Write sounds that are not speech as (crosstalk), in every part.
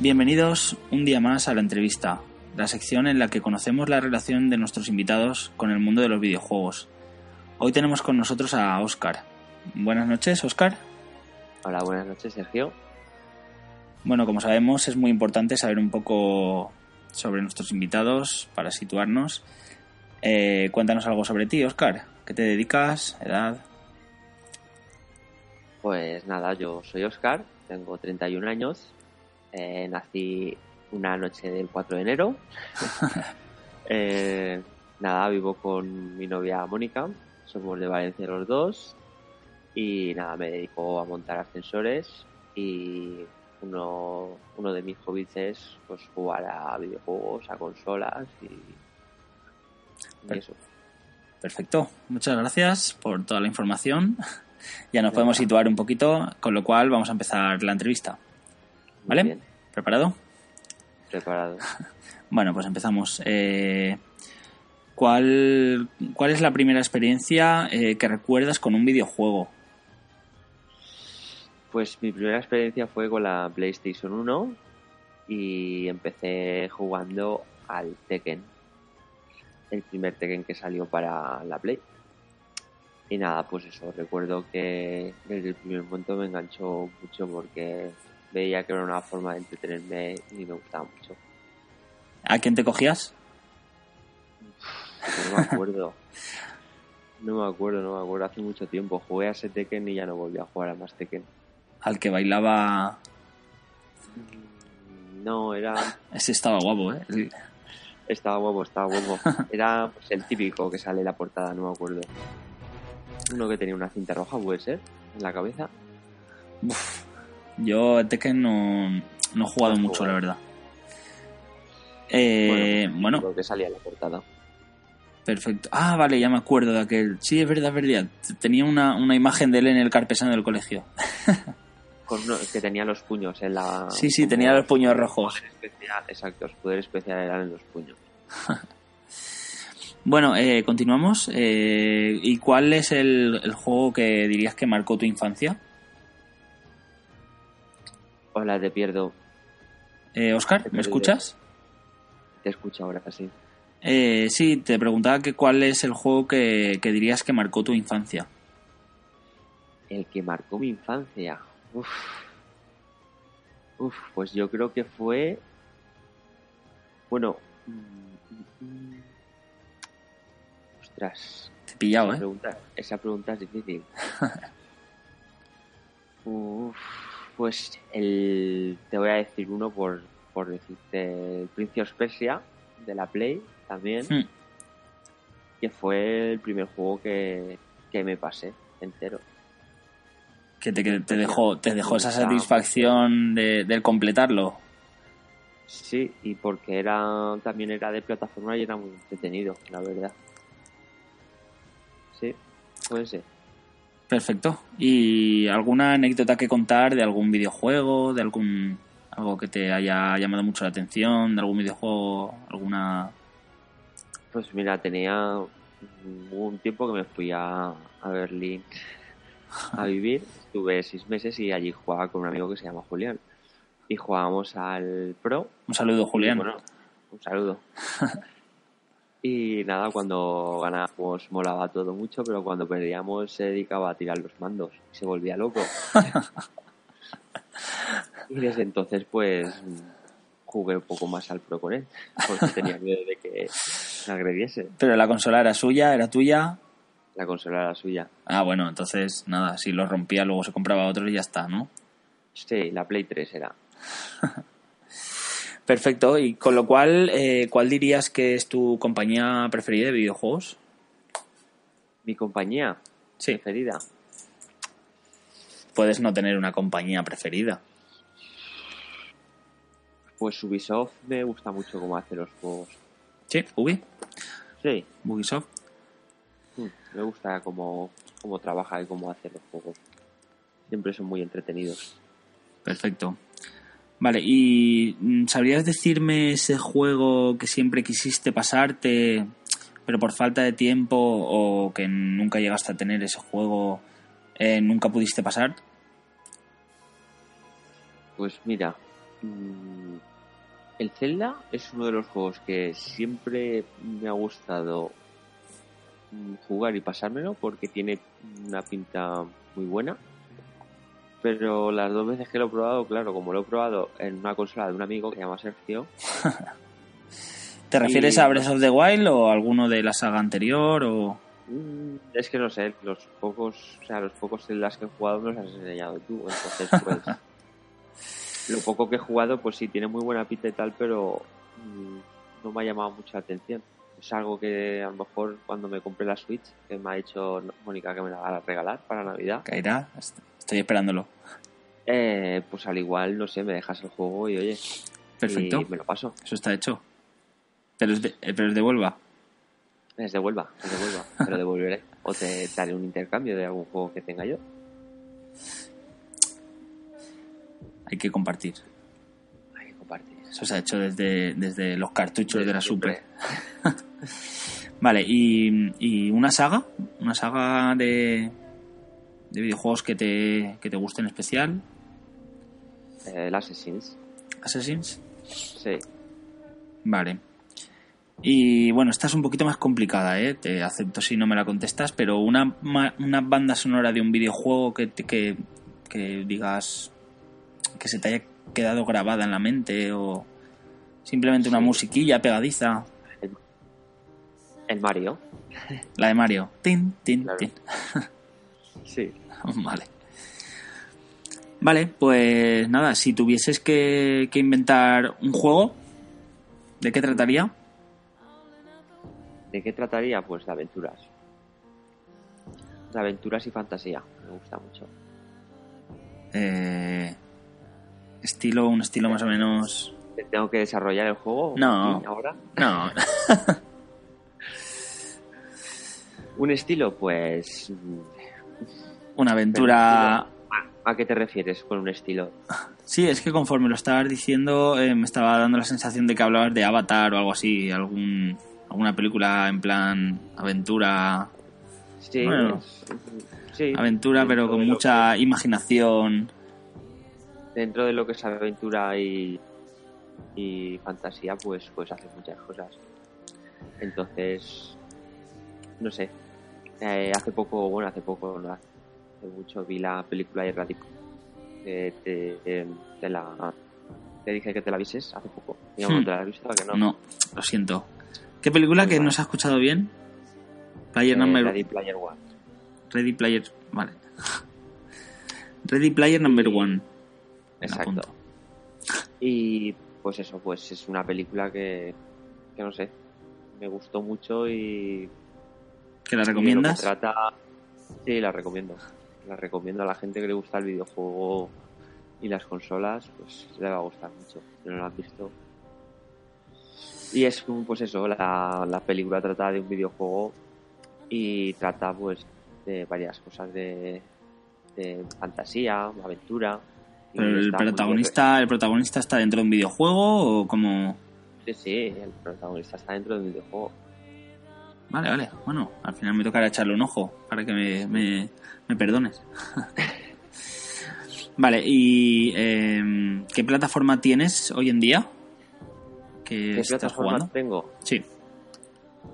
Bienvenidos un día más a la entrevista, la sección en la que conocemos la relación de nuestros invitados con el mundo de los videojuegos. Hoy tenemos con nosotros a Óscar. Buenas noches, Óscar. Hola, buenas noches, Sergio. Bueno, como sabemos, es muy importante saber un poco sobre nuestros invitados para situarnos. Eh, cuéntanos algo sobre ti, Óscar. ¿Qué te dedicas? ¿Edad? Pues nada, yo soy Óscar, tengo 31 años, eh, nací una noche del 4 de enero. (laughs) Eh, nada, vivo con mi novia Mónica, somos de Valencia los dos y nada, me dedico a montar ascensores y uno, uno de mis hobbies es pues jugar a videojuegos, a consolas y, y eso. Perfecto, muchas gracias por toda la información. (laughs) Ya nos podemos situar un poquito, con lo cual vamos a empezar la entrevista. ¿Vale? bien, ¿Preparado? preparado. (laughs) Bueno, pues empezamos. Eh, ¿cuál, ¿Cuál es la primera experiencia eh, que recuerdas con un videojuego? Pues mi primera experiencia fue con la PlayStation 1 y empecé jugando al Tekken. El primer Tekken que salió para la Play. Y nada, pues eso, recuerdo que desde el primer momento me enganchó mucho porque veía que era una forma de entretenerme y me gustaba mucho. ¿A quién te cogías? No me (laughs) acuerdo. No me acuerdo, no me acuerdo. Hace mucho tiempo jugué a ese Tekken y ya no volví a jugar a más Tekken. Al que bailaba. No, era (laughs) Ese estaba guapo, ¿eh? El- Estaba guapo, estaba guapo. (laughs) Era pues, el típico que sale en la portada, no me acuerdo. Uno que tenía una cinta roja, puede ser, en la cabeza. Uf, yo Tekken no, no he jugado No has mucho, la verdad. Eh, bueno, Lo que salía la portada. perfecto. Ah, vale, ya me acuerdo de aquel. Sí, es verdad, es verdad. Tenía una, una imagen de él en el carpesano del colegio. (laughs) Con uno que tenía los puños en la. Sí, sí, tenía los puños rojos. poder especial, exacto, su poder especial eran en los puños. (laughs) Bueno, eh, continuamos. Eh, ¿Y cuál es el, el juego que dirías que marcó tu infancia? Hola, te pierdo. Eh, Oscar, ¿me escuchas? Te escucho ahora, sí. Eh, sí, te preguntaba que cuál es el juego que, que dirías que marcó tu infancia. El que marcó mi infancia. Uf. Uf, pues yo creo que fue. Bueno. mm, mm, mm. Ostras. Te he pillado, esa ¿eh? pregunta, esa pregunta es difícil. (laughs) Uf, pues el, te voy a decir uno por, por decirte el Prince of Persia de la Play también, Hmm. que fue el primer juego que, que me pasé entero. Que te, que te dejó, te dejó esa satisfacción de, del completarlo. Sí, y porque era también era de plataforma y era muy entretenido, la verdad. Sí, puede ser. Perfecto. ¿Y alguna anécdota que contar de algún videojuego, de algún algo que te haya llamado mucho la atención, de algún videojuego, alguna Pues mira, tenía un tiempo que me fui a, a Berlín a vivir. Estuve seis meses y allí jugaba con un amigo que se llama Julián. Y jugábamos al Pro. un saludo, Julián. Bueno, un saludo. (laughs) y nada, cuando ganábamos molaba todo mucho, pero cuando perdíamos se dedicaba a tirar los mandos y se volvía loco. (laughs) y desde entonces pues jugué un poco más al Pro con él, porque tenía miedo de que me agrediese. Pero la consola era suya, era tuya. La consola era suya. Ah, bueno, entonces nada, si lo rompía luego se compraba otro y ya está, ¿no? Sí, la Play 3 era. (laughs) Perfecto, y con lo cual, eh, ¿cuál dirías que es tu compañía preferida de videojuegos? Mi compañía Sí, preferida. puedes no tener una compañía preferida. Pues Ubisoft me gusta mucho cómo hace los juegos. Sí, Ubi, Sí, Ubisoft. mm, me gusta cómo, cómo trabaja y cómo hace los juegos. Siempre son muy entretenidos. Perfecto. Vale, ¿y mm, sabrías decirme ese juego que siempre quisiste pasarte, pero por falta de tiempo o que nunca llegaste a tener ese juego, eh, nunca pudiste pasar? Pues mira, mm, el Zelda es uno de los juegos que siempre me ha gustado mm, jugar y pasármelo porque tiene una pinta muy buena. Pero las dos veces que lo he probado, claro, como lo he probado en una consola de un amigo que se llama Sergio, (laughs) ¿Te refieres Y- a Breath of the Wild o alguno de la saga anterior o...? mm, es que no sé, los pocos, o sea, los pocos Zeldas que he jugado me los has enseñado tú. Entonces, pues, (laughs) lo poco que he jugado, pues sí, tiene muy buena pinta y tal, pero mm, no me ha llamado mucho la atención. Es algo que a lo mejor cuando me compré la Switch, que me ha dicho Mónica que me la va a regalar para Navidad, Caerá, Est- estoy esperándolo. eh, pues al igual, no sé, me dejas el juego y oye, Perfecto, y me lo paso. eso está hecho. Pero es de, eh, pero es de Huelva. Es devuelva, es devuelva, te (laughs) lo devolveré. O te daré un intercambio de algún juego que tenga yo. Hay que compartir. Eso se ha hecho desde, desde los cartuchos de la. Super. (laughs) Vale, y, y una saga, una saga de, de videojuegos que te, que te gusten en especial. Eh, el Assassins. Assassins. Sí. Vale. Y bueno, esta es un poquito más complicada, ¿eh? Te acepto si no me la contestas, pero una, una banda sonora de un videojuego que, que, que digas que se te haya quedado grabada en la mente o simplemente una Sí. musiquilla pegadiza. El Mario. La de Mario. Tin, tin, Claro. tin. (laughs) Sí. (laughs) Vale. Vale, pues nada, si tuvieses que, que inventar un juego, ¿de qué trataría? ¿De qué trataría? Pues de aventuras. De aventuras y fantasía. Me gusta mucho. Eh, estilo, un estilo más o menos. ¿Te ¿Tengo que desarrollar el juego? No. ahora? No, (laughs) Un estilo, pues. una aventura. ¿A, ¿A qué te refieres con un estilo? Sí, es que conforme lo estabas diciendo, eh, me estaba dando la sensación de que hablabas de Avatar o algo así, algún, alguna película en plan aventura, Sí, Bueno, sí. aventura, pero con mucha imaginación. Dentro de lo que es aventura y, y fantasía, pues, pues hace muchas cosas. Entonces, no sé. Eh, hace poco, bueno, hace poco, no hace mucho, vi la película de Radical. Eh, te, te- te la, te dije que te la vises hace poco. Hmm. te la has visto, ¿a que no? No, lo siento. ¿Qué película Muy que mal. no se ha escuchado bien? Player Eh, number Ready Player One. Ready Player. Vale. (laughs) Ready Player number one. Exacto. Y pues eso, pues es una película que, que no sé, me gustó mucho y ¿Que la que recomiendas? trata, sí, la recomiendo. La recomiendo a la gente que le gusta el videojuego y las consolas, pues le va a gustar mucho. Si no lo han visto. Y es un, pues eso, la, la película trata de un videojuego y trata pues de varias cosas de, de fantasía, aventura. Pero el protagonista, el protagonista está dentro de un videojuego o como. Sí, sí, el protagonista está dentro del videojuego. Vale, vale. Bueno, al final me tocará echarle un ojo para que me, me, me perdones. (laughs) vale, ¿y em, qué plataforma tienes hoy en día? ¿Que ¿Qué estás plataforma jugando? tengo? Sí,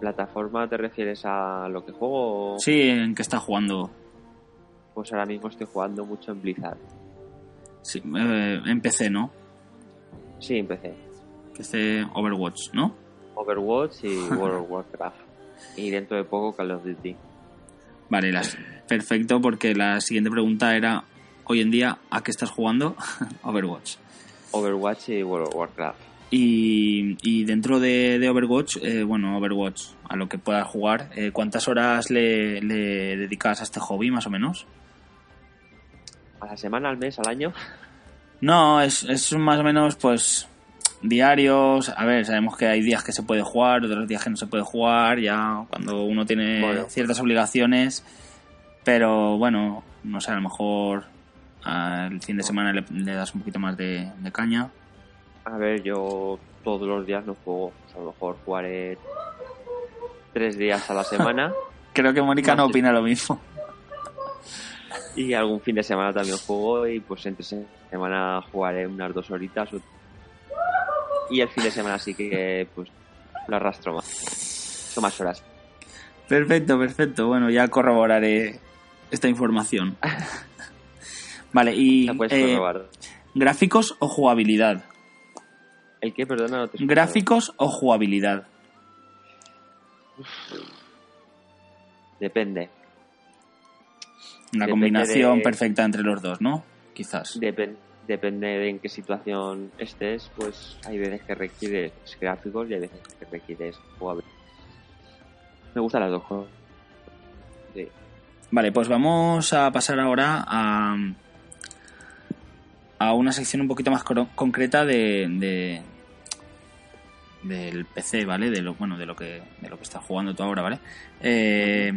¿Plataforma te refieres a lo que juego? sí, ¿en qué estás jugando? Pues ahora mismo estoy jugando mucho en Blizzard. Sí, eh, en PC, ¿no? Sí, empecé. Que esté Overwatch, ¿no? Overwatch y (laughs) World of Warcraft. Y dentro de poco Call of Duty. Vale, las, perfecto, porque la siguiente pregunta era, hoy en día, ¿a qué estás jugando? (laughs) Overwatch. Overwatch y World of Warcraft. Y, y dentro de, de Overwatch, eh, bueno, Overwatch, a lo que puedas jugar, eh, ¿cuántas horas le, le dedicas a este hobby, más o menos? ¿A la semana, al mes, al año? No, es, es más o menos, pues, diarios. A ver, sabemos que hay días que se puede jugar, otros días que no se puede jugar, ya cuando uno tiene Bueno. ciertas obligaciones. Pero bueno, no sé, a lo mejor al fin de semana le, le das un poquito más de, de caña. A ver, yo todos los días no juego. Pues a lo mejor jugaré tres días a la semana. (laughs) Creo que Mónica no opina lo mismo. Y algún fin de semana también juego y pues entre semana jugaré unas dos horitas y el fin de semana sí que pues lo arrastro más. Son más horas. Perfecto, perfecto. Bueno, ya corroboraré esta información. (laughs) vale, y eh, gráficos o jugabilidad. ¿El qué? Perdona, no te Gráficos o jugabilidad. Depende. Una combinación perfecta entre los dos, ¿no? Quizás. depende de en qué situación estés, pues hay veces que requieres gráficos y hay veces que requieres jugabilidad. Me gustan las dos cosas. Vale, pues vamos a pasar ahora a, a una sección un poquito más concreta de, del PC, ¿vale? De lo bueno, de lo que de lo que estás jugando tú ahora, ¿vale? Eh,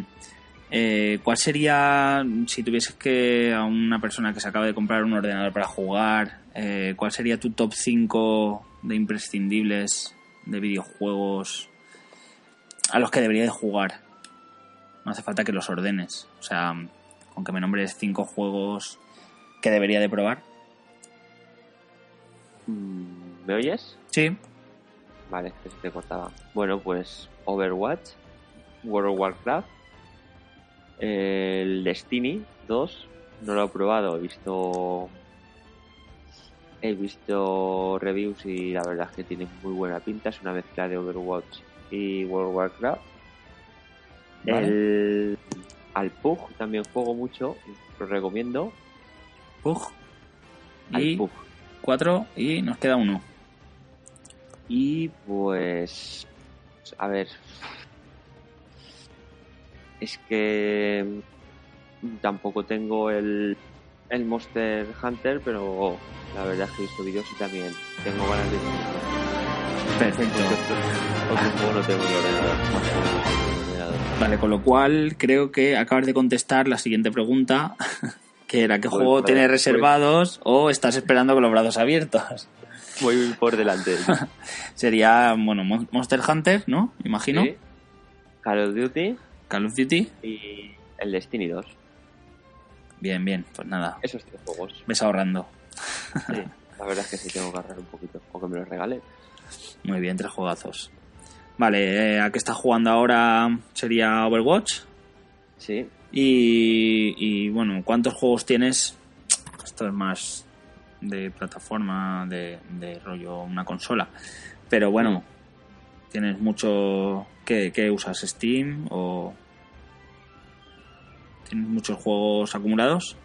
eh, ¿Cuál sería, si tuvieses que a una persona que se acaba de comprar un ordenador para jugar, eh, cuál sería tu top 5 de imprescindibles de videojuegos a los que debería de jugar? No hace falta que los ordenes. O sea, con que me nombres 5 juegos que debería de probar. Mm, ¿Me oyes? Sí. Vale, que se te cortaba. Bueno, pues Overwatch, World of Warcraft, el Destiny 2 no lo he probado, he visto he visto reviews y la verdad es que tiene muy buena pinta, es una mezcla de Overwatch y World of Warcraft. El al Pug también juego mucho, lo recomiendo. Pug. y Pug. Cuatro y nos queda uno. Y pues a ver, es que tampoco tengo el, el Monster Hunter, pero la verdad es que he visto vídeos y también tengo ganas de... Perfecto. (laughs) Otro no tengo ordenador. Vale, con lo cual creo que acabas de contestar la siguiente pregunta, (laughs) que era ¿qué pues juego tienes reservados o estás esperando con los brazos abiertos? Voy por delante. (laughs) Sería, bueno, Monster Hunter, ¿no? Imagino. Call of Duty. Call of Duty. Y el Destiny 2. Bien, bien, pues nada. Esos tres juegos. Ves ahorrando. Sí, la verdad es que sí tengo que ahorrar un poquito, o que me los regale. Muy bien, tres juegazos. Vale, eh, ¿a qué estás jugando ahora? ¿Sería Overwatch? Sí. Y, y bueno, ¿cuántos juegos tienes? Esto es más de plataforma, de, de rollo una consola. Pero bueno, tienes mucho... ¿Qué, ¿Qué usas? ¿Steam o ¿Tienes muchos juegos acumulados?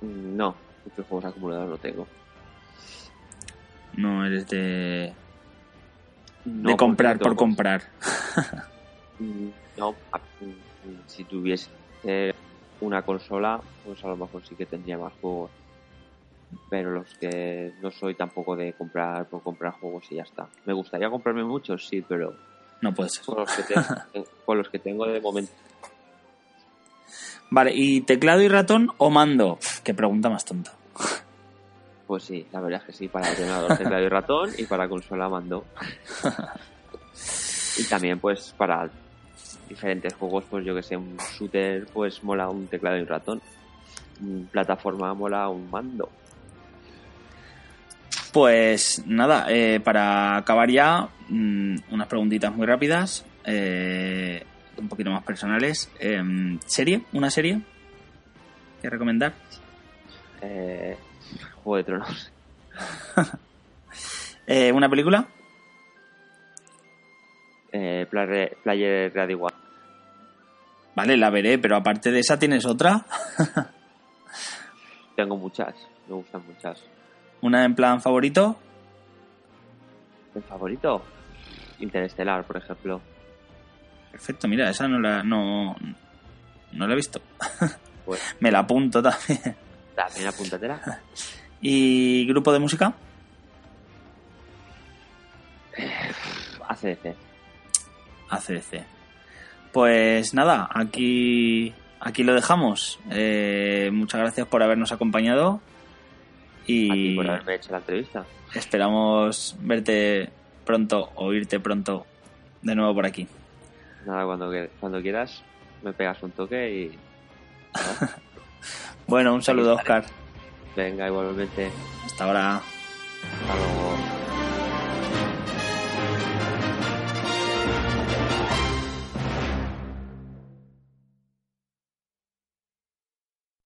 No, muchos juegos acumulados no tengo. No eres de. de comprar por comprar. (laughs) no, si tuviese una consola, pues a lo mejor sí que tendría más juegos. Pero los que no soy tampoco de comprar por comprar juegos y ya está. Me gustaría comprarme muchos, sí, pero. No puede ser. los que, (laughs) con los que tengo de momento Vale, ¿y teclado y ratón o mando? Qué pregunta más tonta. Pues sí, la verdad es que sí, para ordenador teclado y ratón y para consola mando. y también pues para diferentes juegos, pues yo que sé, un shooter pues mola un teclado y un ratón. plataforma mola un mando. Pues nada, eh, para acabar ya, mm, unas preguntitas muy rápidas. Eh, un poquito más personales. Em, ¿Serie? ¿Una serie? ¿Qué recomendar? Eh, Juego de Tronos. (laughs) eh, ¿Una película? Eh, Player, Player Ready One. Vale, la veré, pero aparte de esa, ¿tienes otra? (laughs) Tengo muchas, me gustan muchas. ¿Una en plan favorito? ¿En favorito? Interestelar, por ejemplo. Perfecto, mira, esa no la, no, no la he visto. (laughs) Pues, Me la apunto también. También apúntatela. ¿Y grupo de música? ACDC. ACDC. Pues nada, aquí, aquí lo dejamos. Eh, muchas gracias por habernos acompañado. Y por haberme hecho la entrevista. Esperamos verte pronto, oírte pronto de nuevo por aquí. Nada, cuando, cuando quieras me pegas un toque y... (laughs) Bueno, un saludo. Oscar. Venga, igualmente. Hasta ahora. Hasta luego.